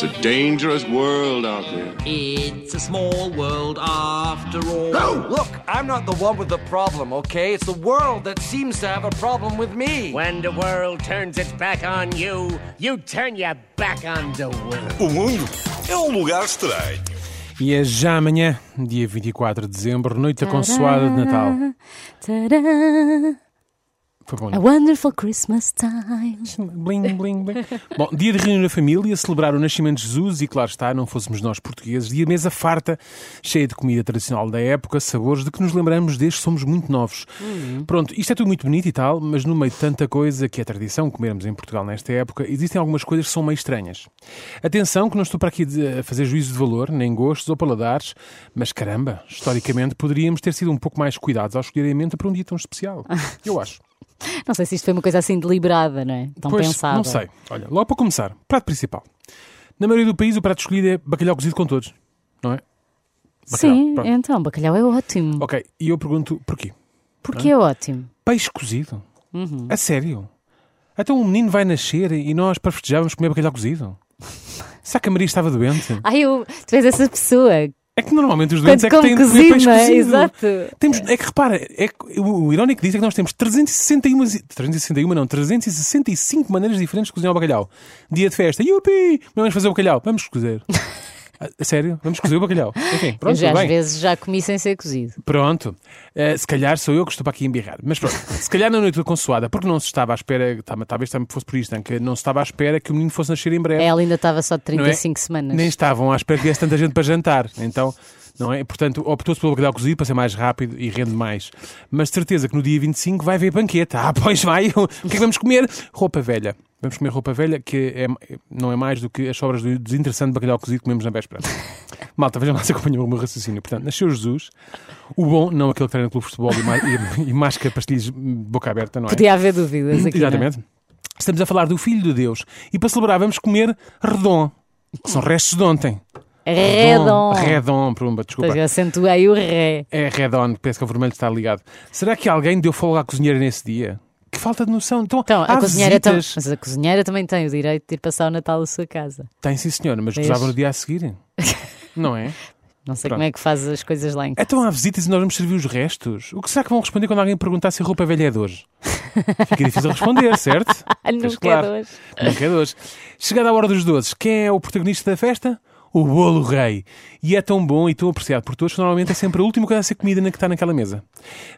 It's a dangerous world out there. It's a small world after all. No! Look, I'm not the one with the problem, okay? It's the world that seems to have a problem with me. When the world turns its back on you, you turn your back on the world. O mundo é um lugar estranho. E é já amanhã, dia 24 de dezembro, noite da consoada de Natal. Ta-da. Foi bom. A wonderful Christmas time. Bling, bling, bling. Bom, dia de reunir a família, celebrar o nascimento de Jesus e, claro está, não fôssemos nós portugueses, dia mesa farta, cheia de comida tradicional da época, sabores de que nos lembramos desde que somos muito novos. Pronto, isto é tudo muito bonito e tal, mas no meio de tanta coisa que é tradição comermos em Portugal nesta época, existem algumas coisas que são meio estranhas. Atenção que não estou para aqui a fazer juízo de valor, nem gostos ou paladares, mas caramba, historicamente poderíamos ter sido um pouco mais cuidados ao escolher a menta para um dia tão especial. Eu acho. Não sei se isto foi uma coisa assim deliberada, não é? Tão Pois, pensada. não sei. Olha, logo para começar, prato principal. Na maioria do país, o prato escolhido é bacalhau cozido com todos, não é? Bacalhau, Sim, pronto. então, bacalhau é ótimo. Ok, e eu pergunto porquê? Porque é ótimo. Peixe cozido? Uhum. A sério? Então o menino vai nascer e nós para festejar vamos comer bacalhau cozido? Será que a Maria estava doente? Ai, eu, tu és essa pessoa. É que normalmente os doentes é que têm cozido, peixe é? cozido. Exato. Temos, é que repara, é que o, o irónico disso é que nós temos 361, 361 não, 365 maneiras diferentes de cozinhar o bacalhau. Dia de festa, yupi! Vamos fazer o bacalhau, vamos cozer. Sério? Vamos cozer o bacalhau. Enfim, eu pronto, já, às vezes já comi sem ser cozido. Pronto. Eh, se calhar sou eu que estou para aqui embirrar. Mas pronto. se calhar na noite da consoada, porque não se estava à espera, tá- talvez também fosse por isto, não, que não se estava à espera que o menino fosse nascer em breve. Ela ainda estava só de Não é? 35 semanas. Nem estavam à espera que viesse tanta gente para jantar. Então, não é? Portanto, optou-se pelo bacalhau cozido para ser mais rápido e rende mais. Mas certeza que no dia 25 vai haver banquete. Ah, pois vai. O que é que vamos comer? Roupa velha. Vamos comer roupa velha, que é, não é mais do que as sobras do desinteressante bacalhau cozido que comemos na véspera. Malta, vejam lá se acompanham o meu raciocínio. Portanto, nasceu Jesus, o bom, não aquele que treina no clube de futebol e, e, e masca pastilhas boca aberta, não é? Podia haver dúvidas aqui. não é? Exatamente. Estamos a falar do Filho de Deus. E para celebrar vamos comer redon, que são restos de ontem. Redon. Redon, pumba, desculpa. Eu acentuei o ré. É redon, parece que o vermelho está ligado. Será que alguém deu folga à cozinheira nesse dia? Que falta de noção. Então, Então, a cozinheira, tam- mas a cozinheira também tem o direito de ir passar o Natal à sua casa. Tem sim, senhora, mas Vês? gozava no dia a seguir. Não é? Não sei Pronto. como é que faz as coisas lá em casa. Então há visitas e nós vamos servir os restos. O que será que vão responder quando alguém perguntar se a roupa velha é de hoje? Fica difícil responder, certo? Nunca é claro. de hoje. Nunca é de hoje. Chegada a hora dos doces, quem é o protagonista da festa? O bolo rei. E é tão bom e tão apreciado por todos que normalmente é sempre a última coisa a ser comida na que está naquela mesa.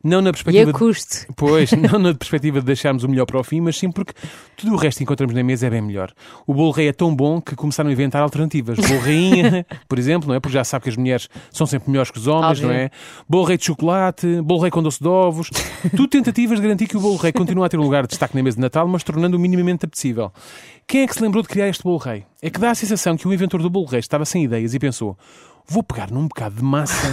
Não na E perspectiva a de- custo. Pois, não na perspectiva de deixarmos o melhor para o fim, mas sim porque tudo o resto que encontramos na mesa é bem melhor. O bolo rei é tão bom que começaram a inventar alternativas. Bolo rainha, por exemplo, não é? Porque já sabe que as mulheres são sempre melhores que os homens, Óbvio. não é? Bolo rei de chocolate, bolo rei com doce de ovos. Tudo tentativas de garantir que o bolo rei continua a ter um lugar de destaque na mesa de Natal, mas tornando-o minimamente apetecível. Quem é que se lembrou de criar este bolo rei? É que dá a sensação que o inventor do bolo rei estava sem ideias e pensou vou pegar num bocado de massa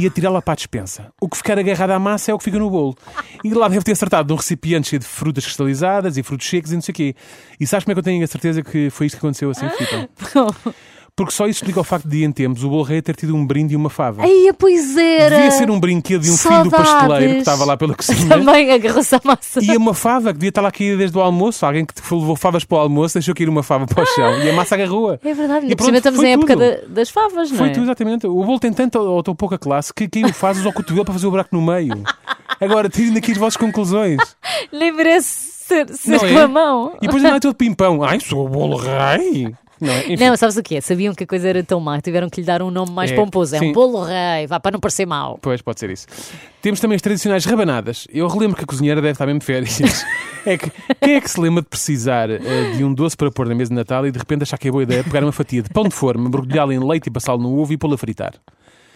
e atirá-la para a despensa. O que ficar agarrado à massa é o que fica no bolo. E lá deve ter acertado num recipiente cheio de frutas cristalizadas e frutos secos e não sei o quê. E sabes como é que eu tenho a certeza que foi isto que aconteceu assim, Filipe? Porque só isso explica o facto de, em tempos, o bolo rei ter tido um brinde e uma fava. Ai, pois era. Devia ser um brinquedo de um filho do Saudades. pasteleiro que estava lá pela cozinha. Também agarrou-se a massa. E uma fava que devia estar lá caída desde o almoço. Alguém que levou favas para o almoço deixou cair uma fava para o chão. E a massa agarrou-a. É verdade. E E pronto, estamos foi em época tudo. da- das favas, não Foi é? tu, exatamente. O bolo tem tanta ou tão pouca classe que caiu fazes ao cotovelo para fazer o buraco no meio. Agora, tirem daqui as vossas conclusões. Nem merece ser, ser Não é? com a mão. E depois não é todo pimpão. Ai, sou o bolo rei. Não, é? Não, sabes o que é? Sabiam que a coisa era tão má, tiveram que lhe dar um nome mais É, pomposo. É sim. um bolo rei, vá para não parecer mau. Pois, pode ser isso. Temos também as tradicionais rabanadas. Eu relembro que a cozinheira deve estar mesmo de férias. É que quem é que se lembra de precisar eh, de um doce para pôr na mesa de Natal e de repente achar que é boa ideia pegar uma fatia de pão de forma, mergulhá-la em leite e passá-lo no ovo e pô-lo a fritar?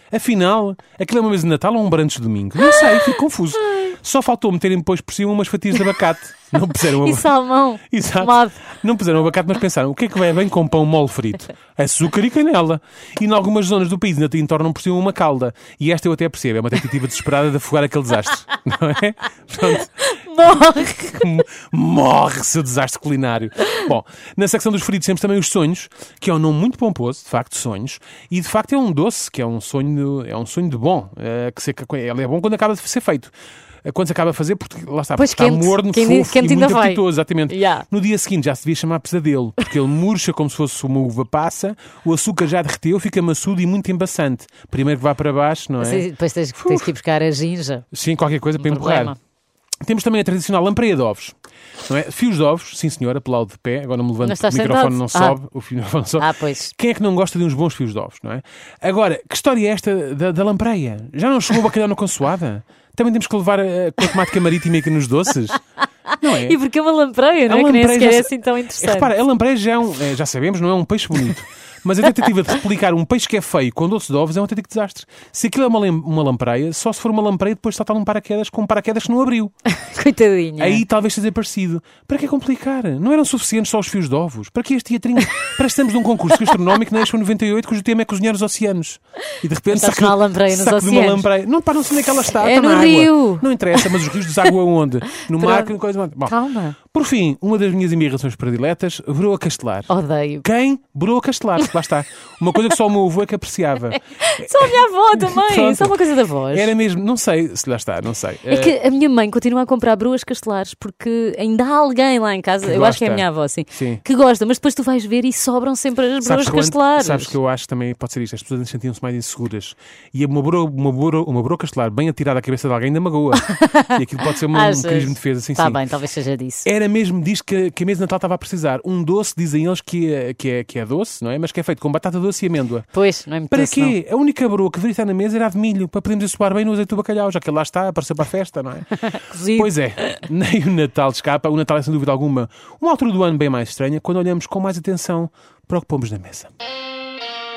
Afinal, aquilo é uma mesa de Natal ou um brancho de domingo? Não sei, fico confuso. Só faltou meterem depois por cima umas fatias de abacate. Não puseram E aba- salmão. Exato. Não puseram abacate, mas pensaram, o que é que vai bem com pão mole frito? Açúcar e canela. E em algumas zonas do país ainda tornam por cima uma calda. E esta eu até percebo, é uma tentativa desesperada de afogar aquele desastre. Não é? Pronto. Morre. Morre seu desastre culinário. Bom, na secção dos fritos temos também os sonhos, que é um nome muito pomposo, de facto, sonhos, e de facto é um doce, que é um sonho, é um sonho de bom, eh, que se, é bom quando acaba de ser feito. Quando se acaba a fazer, porque lá está, Pois, porque está quente. morno, Quente- fofo quente e muito apetitoso, exatamente. Yeah. No dia seguinte já se devia chamar pesadelo, porque ele murcha como se fosse uma uva passa, o açúcar já derreteu, fica maçudo e muito embaçante. Primeiro que vá para baixo, não é? Sim, Depois tens, tens que ir buscar a ginja. Sim, qualquer coisa para problema. empurrar. Temos também a tradicional lampreia de ovos. Não é? Fios de ovos, sim senhora, pelado de pé. Agora não me levanto, Mas o microfone não sentado? sobe. O microfone não sobe. Ah, pois. Quem é que não gosta de uns bons fios de ovos, não é? Agora, que história é esta da, da lampreia? Já não chegou o bacalhau na consoada? Também temos que levar a, com a temática marítima aqui nos doces? Não é? E porque é uma lampreia, não é? A Que nem sequer já é assim tão É, interessante. repara, a lampreia já, é um, é, já sabemos, não é um peixe bonito. Mas a tentativa de replicar um peixe que é feio com doce de ovos é um autêntico desastre. Se aquilo é uma, uma lampreia, só se for uma lampreia depois saltar um paraquedas com um paraquedas que não abriu. Coitadinha. Aí talvez seja parecido. Para que complicar? Não eram suficientes só os fios de ovos? Para que este teatrinho? Parece estamos num concurso gastronómico na Expo 98 cujo tema é cozinhar os oceanos. E de repente não há lampreia nos saca de uma oceanos. lampreia. Não, pá, não sei onde é que ela está. É está no na água. rio. Não interessa, mas os rios desaguam onde? No mar, que coisa... Bom, Calma. Por fim, uma das minhas emigrações prediletas, broa castelar. Odeio. Quem? Broa castelar. Lá está. Uma coisa que só o meu avô é que apreciava. Só a minha avó também. Pronto. Só uma coisa da voz. Era mesmo, não sei se lá está, não sei. É que a minha mãe continua a comprar broas castelares porque ainda há alguém lá em casa, Que eu acho que é a gosta. minha avó, sim, Sim. que gosta, mas depois tu vais ver e sobram sempre as broas castelares. sabes que eu acho também pode ser isto. As pessoas sentiam-se mais inseguras. E uma broa, uma, broa, uma broa castelar bem atirada à cabeça de alguém ainda magoa. e aquilo pode ser uma, um mecanismo de defesa. Sim, Tá sim. bem, talvez seja disso. Era mesmo disto que, que a mesa de Natal estava a precisar. Um doce, dizem eles, que é, que, é, que é doce, não é? Mas que é feito com batata doce e amêndoa. Pois, não é muito Para doce, não. quê? A única broa que deveria estar na mesa era a de milho, para podermos assoar bem no azeite do bacalhau, já que ele lá está, apareceu para a festa, não é? Pois é, nem o Natal escapa. O Natal é, sem dúvida alguma, uma altura do ano bem mais estranha, quando olhamos com mais atenção para o que pomos na mesa.